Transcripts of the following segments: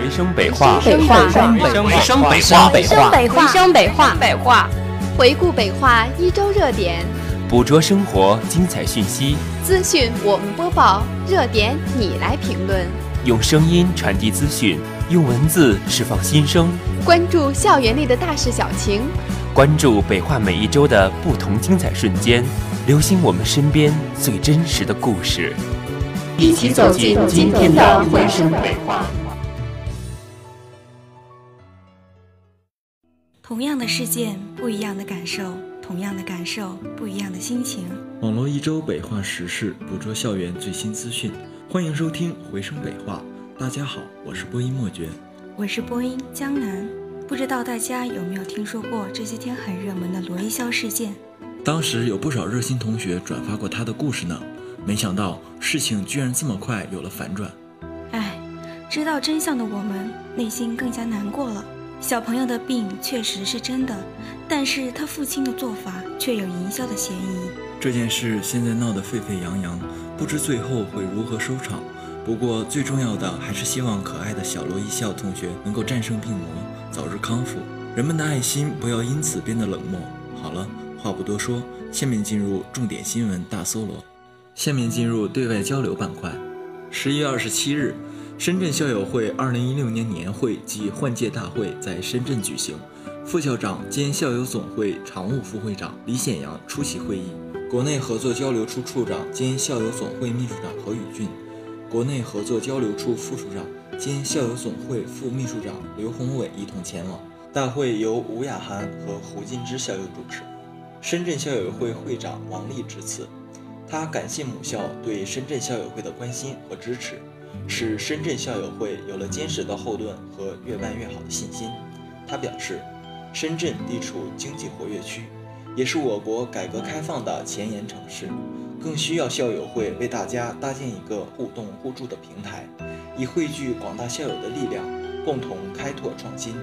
回声北话，回声北话，回声北话，回声北话，回声北话，北话，回顾北话一周热点，捕捉生活精彩讯息，资讯我们播报，热点你来评论，用声音传递资讯，用文字释放心声，关注校园内的大事小情，关注北化每一周的不同精彩瞬间，留心我们身边最真实的故事，一起走进今天的回声北话。同样的事件，不一样的感受；同样的感受，不一样的心情。网络一周北化时事，捕捉校园最新资讯，欢迎收听回声北化。大家好，我是播音莫觉，我是播音江南。不知道大家有没有听说过这些天很热门的罗一笑事件？当时有不少热心同学转发过他的故事呢。没想到事情居然这么快有了反转。唉，知道真相的我们内心更加难过了。小朋友的病确实是真的，但是他父亲的做法却有营销的嫌疑。这件事现在闹得沸沸扬扬，不知最后会如何收场。不过最重要的还是希望可爱的小罗一笑同学能够战胜病魔，早日康复。人们的爱心不要因此变得冷漠。好了，话不多说，下面进入重点新闻大搜罗。下面进入对外交流板块。十一月二十七日。深圳校友会二零一六年年会暨换届大会在深圳举行，副校长兼校友总会常务副会长李显阳出席会议，国内合作交流处处长兼校友总会秘书长何宇俊，国内合作交流处副处长兼校友总会副秘书长刘宏伟一同前往。大会由吴雅涵和胡金枝校友主持，深圳校友会会长王丽致辞，他感谢母校对深圳校友会的关心和支持。使深圳校友会有了坚实的后盾和越办越好的信心。他表示，深圳地处经济活跃区，也是我国改革开放的前沿城市，更需要校友会为大家搭建一个互动互助的平台，以汇聚广大校友的力量，共同开拓创新。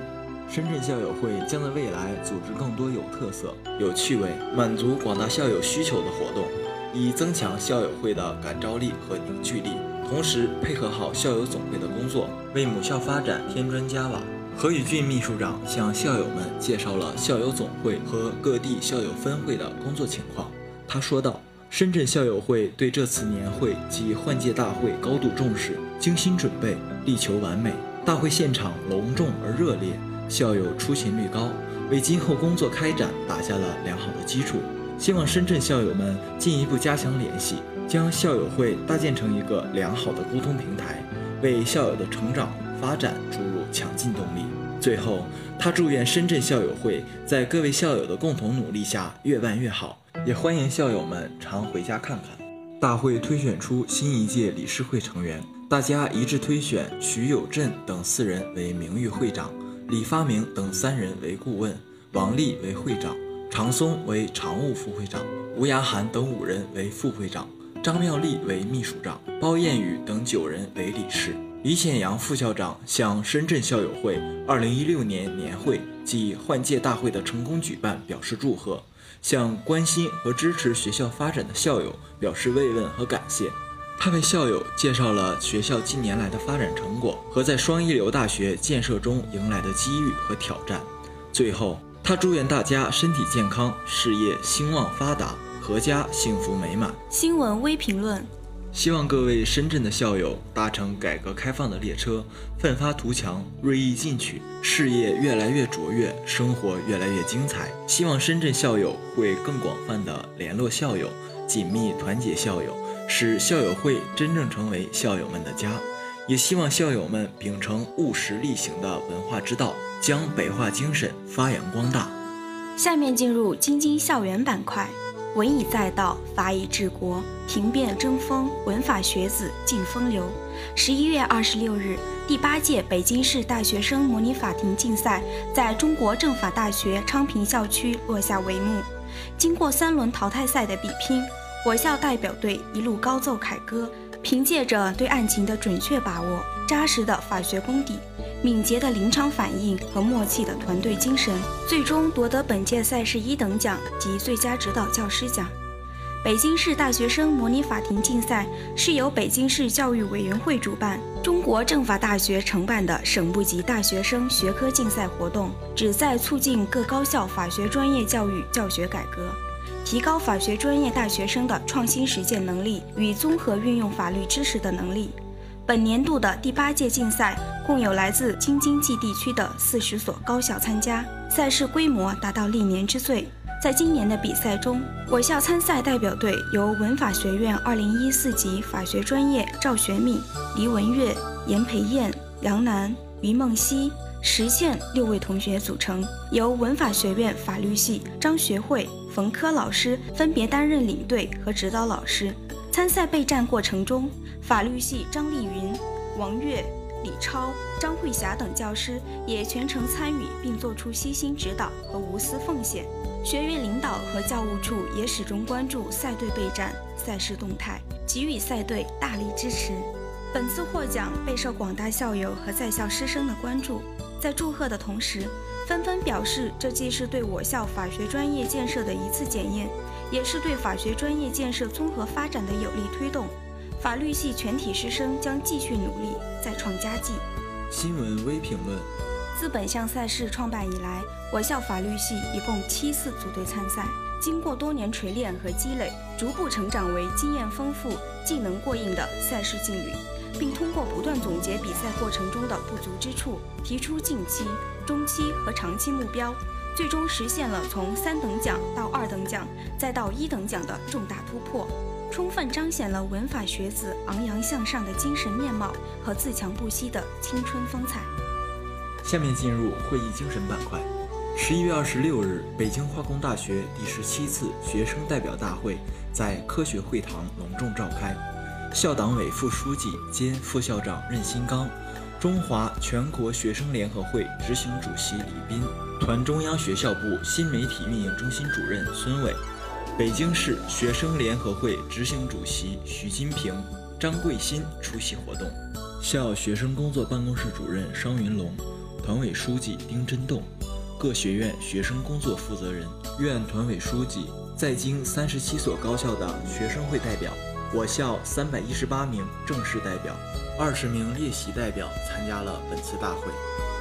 深圳校友会将在未来组织更多有特色、有趣味、满足广大校友需求的活动，以增强校友会的感召力和凝聚力。同时配合好校友总会的工作，为母校发展添砖加瓦。何宇俊秘书长向校友们介绍了校友总会和各地校友分会的工作情况。他说道：“深圳校友会对这次年会及换届大会高度重视，精心准备，力求完美。大会现场隆重而热烈，校友出勤率高，为今后工作开展打下了良好的基础。希望深圳校友们进一步加强联系。”将校友会搭建成一个良好的沟通平台，为校友的成长发展注入强劲动力。最后，他祝愿深圳校友会在各位校友的共同努力下越办越好，也欢迎校友们常回家看看。大会推选出新一届理事会成员，大家一致推选徐有振等四人为名誉会长，李发明等三人为顾问，王丽为会长，常松为常务副会长，吴雅涵等五人为副会长。张妙丽为秘书长，包艳宇等九人为理事。李显阳副校长向深圳校友会2016年年会暨换届大会的成功举办表示祝贺，向关心和支持学校发展的校友表示慰问和感谢。他为校友介绍了学校近年来的发展成果和在双一流大学建设中迎来的机遇和挑战。最后，他祝愿大家身体健康，事业兴旺发达。阖家幸福美满。新闻微评论：希望各位深圳的校友搭乘改革开放的列车，奋发图强，锐意进取，事业越来越卓越，生活越来越精彩。希望深圳校友会更广泛的联络校友，紧密团结校友，使校友会真正成为校友们的家。也希望校友们秉承务实力行的文化之道，将北化精神发扬光大。下面进入京津校园板块。文以载道，法以治国，庭辩争锋，文法学子尽风流。十一月二十六日，第八届北京市大学生模拟法庭竞赛在中国政法大学昌平校区落下帷幕。经过三轮淘汰赛的比拼，我校代表队一路高奏凯歌，凭借着对案情的准确把握、扎实的法学功底。敏捷的临场反应和默契的团队精神，最终夺得本届赛事一等奖及最佳指导教师奖。北京市大学生模拟法庭竞赛是由北京市教育委员会主办、中国政法大学承办的省部级大学生学科竞赛活动，旨在促进各高校法学专业教育教学改革，提高法学专业大学生的创新实践能力与综合运用法律知识的能力。本年度的第八届竞赛共有来自京津冀地区的四十所高校参加，赛事规模达到历年之最。在今年的比赛中，我校参赛代表队由文法学院二零一四级法学专业赵学敏、黎文月、严培燕、杨楠、于梦溪、石倩六位同学组成；由文法学院法律系张学慧、冯科老师分别担任领队和指导老师。参赛备战过程中，法律系张丽云、王悦、李超、张慧霞等教师也全程参与，并做出悉心指导和无私奉献。学院领导和教务处也始终关注赛队备战、赛事动态，给予赛队大力支持。本次获奖备受广大校友和在校师生的关注，在祝贺的同时，纷纷表示这既是对我校法学专业建设的一次检验，也是对法学专业建设综合发展的有力推动。法律系全体师生将继续努力，再创佳绩。新闻微评论。自本项赛事创办以来，我校法律系一共七次组队参赛，经过多年锤炼和积累，逐步成长为经验丰富、技能过硬的赛事劲旅，并通过不断总结比赛过程中的不足之处，提出近期、中期和长期目标，最终实现了从三等奖到二等奖再到一等奖的重大突破，充分彰显了文法学子昂扬向上的精神面貌和自强不息的青春风采。下面进入会议精神板块。十一月二十六日，北京化工大学第十七次学生代表大会在科学会堂隆重召开。校党委副书记兼副校长任新刚，中华全国学生联合会执行主席李斌，团中央学校部新媒体运营中心主任孙伟，北京市学生联合会执行主席徐金平、张桂新出席活动。校学生工作办公室主任商云龙。团委书记丁真栋，各学院学生工作负责人、院团委书记，在京三十七所高校的学生会代表，我校三百一十八名正式代表，二十名列席代表参加了本次大会。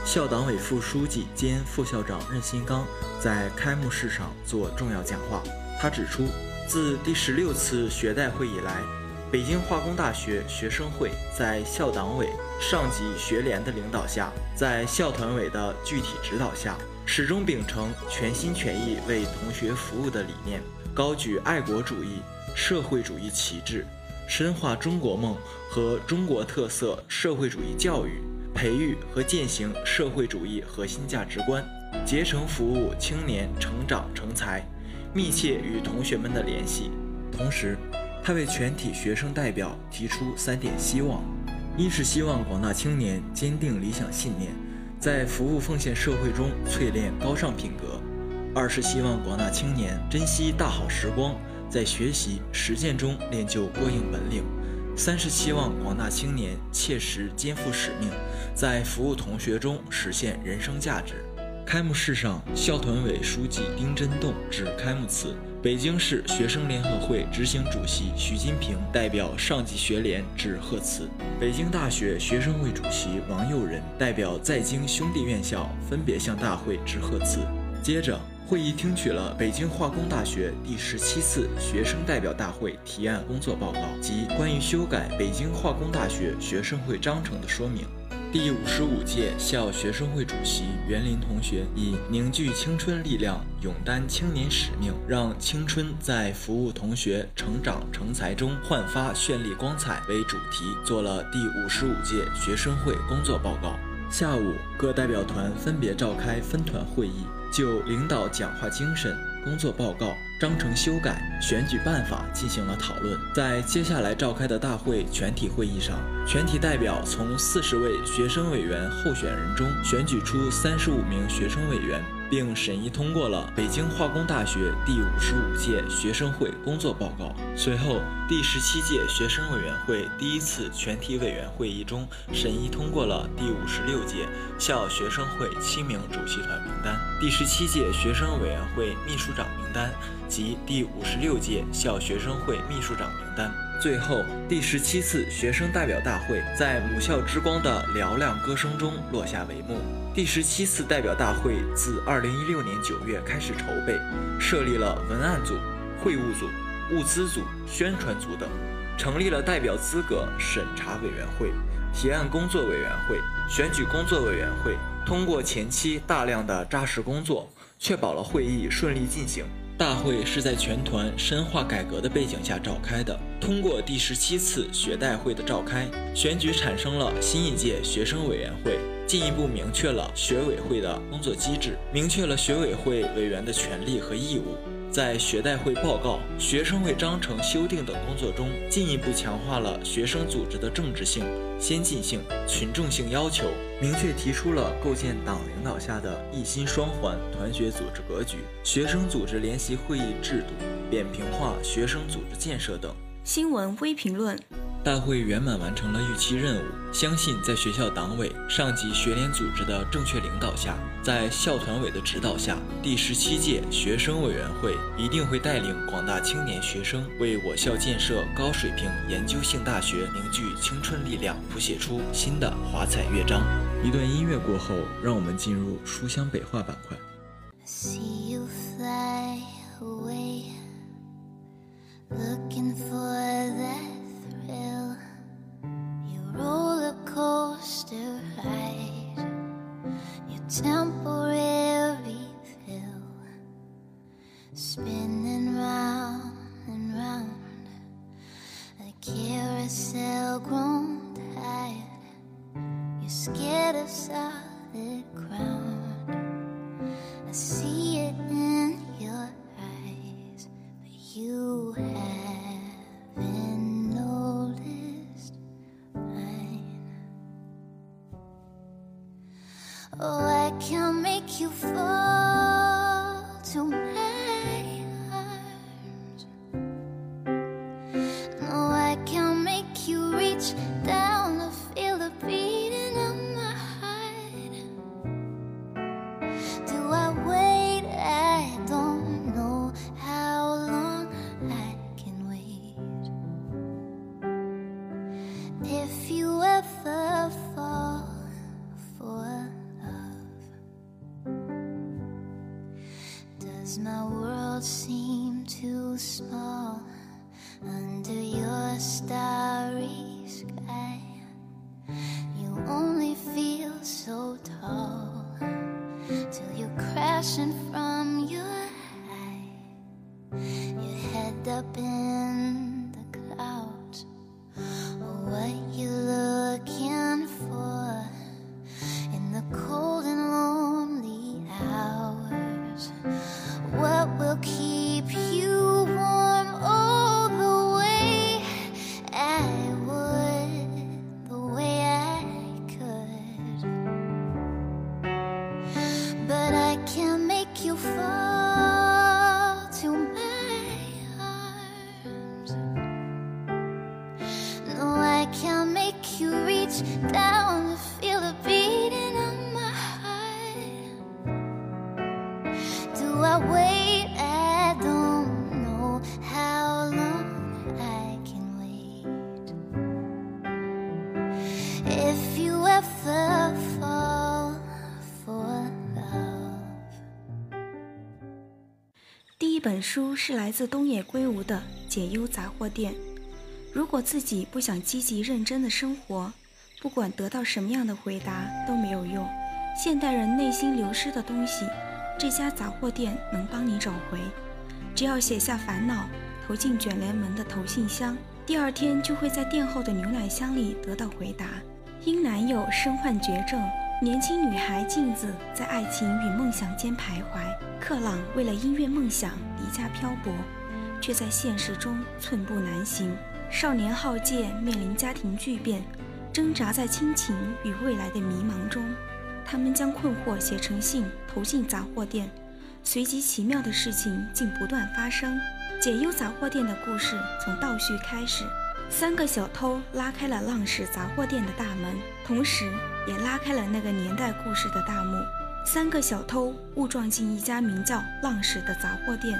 校党委副书记兼副校长任新刚在开幕式上做重要讲话。他指出，自第十六次学代会以来，北京化工大学学生会在校党委。上级学联的领导下，在校团委的具体指导下，始终秉承全心全意为同学服务的理念，高举爱国主义、社会主义旗帜，深化中国梦和中国特色社会主义教育，培育和践行社会主义核心价值观，竭诚服务青年成长成才，密切与同学们的联系。同时，他为全体学生代表提出三点希望。一是希望广大青年坚定理想信念，在服务奉献社会中淬炼高尚品格；二是希望广大青年珍惜大好时光，在学习实践中练就过硬本领；三是希望广大青年切实肩负使命，在服务同学中实现人生价值。开幕式上，校团委书记丁真栋致开幕词。北京市学生联合会执行主席徐金平代表上级学联致贺词，北京大学学生会主席王佑仁代表在京兄弟院校分别向大会致贺词。接着，会议听取了北京化工大学第十七次学生代表大会提案工作报告及关于修改北京化工大学学生会章程的说明。第五十五届校学生会主席袁林同学以“凝聚青春力量，勇担青年使命，让青春在服务同学成长成才中焕发绚丽光彩”为主题，做了第五十五届学生会工作报告。下午，各代表团分别召开分团会议，就领导讲话精神。工作报告、章程修改、选举办法进行了讨论。在接下来召开的大会全体会议上，全体代表从四十位学生委员候选人中选举出三十五名学生委员，并审议通过了北京化工大学第五十五届学生会工作报告。随后，第十七届学生委员会第一次全体委员会议中审议通过了第五十六届校学生会七名主席团名单。第十七届学生委员会秘书长单。及第五十六届校学生会秘书长名单。最后，第十七次学生代表大会在母校之光的嘹亮歌声中落下帷幕。第十七次代表大会自二零一六年九月开始筹备，设立了文案组、会务组、物资组、宣传组等，成立了代表资格审查委员会、提案工作委员会、选举工作委员会，通过前期大量的扎实工作，确保了会议顺利进行。大会是在全团深化改革的背景下召开的。通过第十七次学代会的召开，选举产生了新一届学生委员会，进一步明确了学委会的工作机制，明确了学委会委员的权利和义务。在学代会报告、学生会章程修订等工作中，进一步强化了学生组织的政治性、先进性、群众性要求，明确提出了构建党领导下的一心双环团学组织格局、学生组织联席会议制度、扁平化学生组织建设等。新闻微评论。大会圆满完成了预期任务，相信在学校党委、上级学联组织的正确领导下，在校团委的指导下，第十七届学生委员会一定会带领广大青年学生，为我校建设高水平研究性大学凝聚青春力量，谱写出新的华彩乐章。一段音乐过后，让我们进入书香北化板块。Carousel grown tired. You're scared of solid till you're crashing from your high. Your head up in 书是来自东野圭吾的《解忧杂货店》。如果自己不想积极认真的生活，不管得到什么样的回答都没有用。现代人内心流失的东西，这家杂货店能帮你找回。只要写下烦恼，投进卷帘门的投信箱，第二天就会在店后的牛奶箱里得到回答。因男友身患绝症，年轻女孩镜子在爱情与梦想间徘徊。克朗为了音乐梦想离家漂泊，却在现实中寸步难行。少年浩介面临家庭巨变，挣扎在亲情与未来的迷茫中。他们将困惑写成信，投进杂货店，随即奇妙的事情竟不断发生。解忧杂货店的故事从倒叙开始，三个小偷拉开了浪矢杂货店的大门，同时也拉开了那个年代故事的大幕。三个小偷误撞进一家名叫浪矢的杂货店，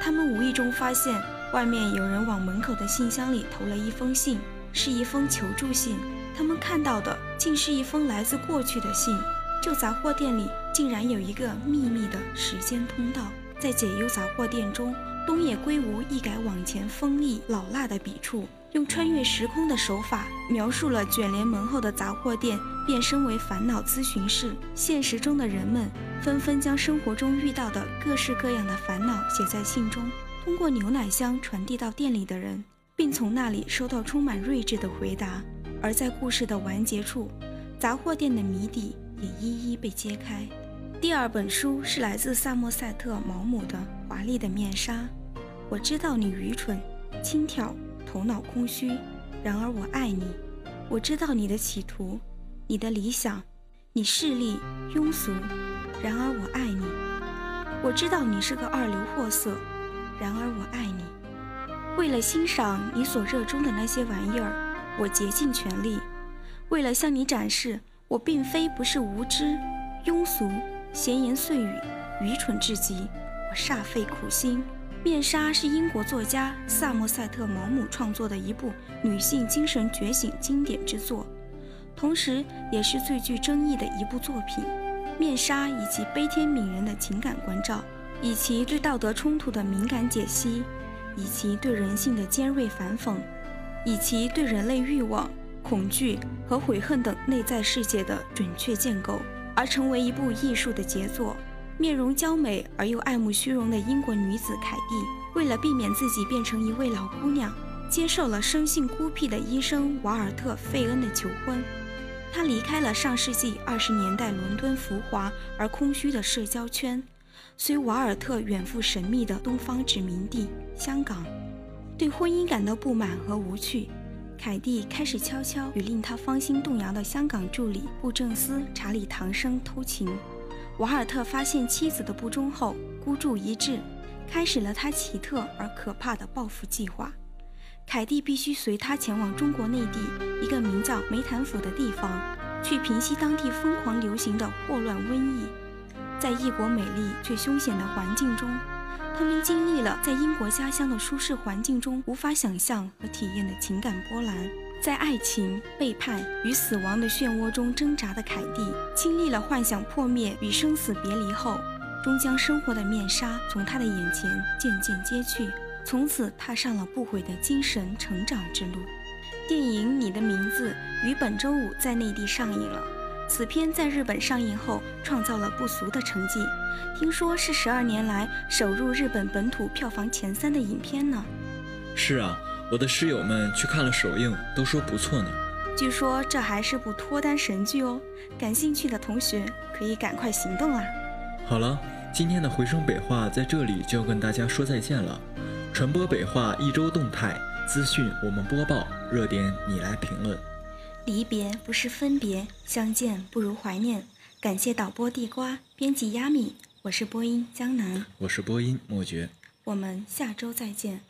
他们无意中发现外面有人往门口的信箱里投了一封信，是一封求助信。他们看到的竟是一封来自过去的信。旧杂货店里竟然有一个秘密的时间通道。在解忧杂货店中，东野圭吾一改往前锋利老辣的笔触，用穿越时空的手法描述了卷帘门后的杂货店变身为烦恼咨询室。现实中的人们纷纷将生活中遇到的各式各样的烦恼写在信中，通过牛奶箱传递到店里的人，并从那里收到充满睿智的回答。而在故事的完结处，杂货店的谜底也一一被揭开。第二本书是来自萨默塞特·毛姆的《华丽的面纱》。我知道你愚蠢、轻佻、头脑空虚，然而我爱你。我知道你的企图、你的理想，你势利、庸俗，然而我爱你。我知道你是个二流货色，然而我爱你。为了欣赏你所热衷的那些玩意儿，我竭尽全力。为了向你展示我并非不是无知、庸俗。闲言碎语，愚蠢至极。我煞费苦心。《面纱》是英国作家萨默塞特·毛姆创作的一部女性精神觉醒经典之作，同时也是最具争议的一部作品。《面纱》以其悲天悯人的情感关照，以其对道德冲突的敏感解析，以其对人性的尖锐反讽，以其对人类欲望、恐惧和悔恨等内在世界的准确建构。而成为一部艺术的杰作。面容娇美而又爱慕虚荣的英国女子凯蒂，为了避免自己变成一位老姑娘，接受了生性孤僻的医生瓦尔特·费恩的求婚。她离开了上世纪二十年代伦敦浮华而空虚的社交圈，随瓦尔特远赴神秘的东方殖民地香港。对婚姻感到不满和无趣。凯蒂开始悄悄与令他芳心动摇的香港助理布政司查理·唐生偷情。瓦尔特发现妻子的不忠后，孤注一掷，开始了他奇特而可怕的报复计划。凯蒂必须随他前往中国内地一个名叫梅潭府的地方，去平息当地疯狂流行的霍乱瘟疫。在异国美丽却凶险的环境中。他们经历了在英国家乡的舒适环境中无法想象和体验的情感波澜，在爱情、背叛与死亡的漩涡中挣扎的凯蒂，经历了幻想破灭与生死别离后，终将生活的面纱从他的眼前渐渐揭去，从此踏上了不悔的精神成长之路。电影《你的名字》于本周五在内地上映了。此片在日本上映后创造了不俗的成绩，听说是十二年来首入日本本土票房前三的影片呢。是啊，我的室友们去看了首映，都说不错呢。据说这还是部脱单神剧哦，感兴趣的同学可以赶快行动啊！好了，今天的回声北话在这里就要跟大家说再见了。传播北话一周动态资讯，我们播报热点，你来评论。离别不是分别，相见不如怀念。感谢导播地瓜，编辑亚米，我是播音江南，我是播音莫绝，我们下周再见。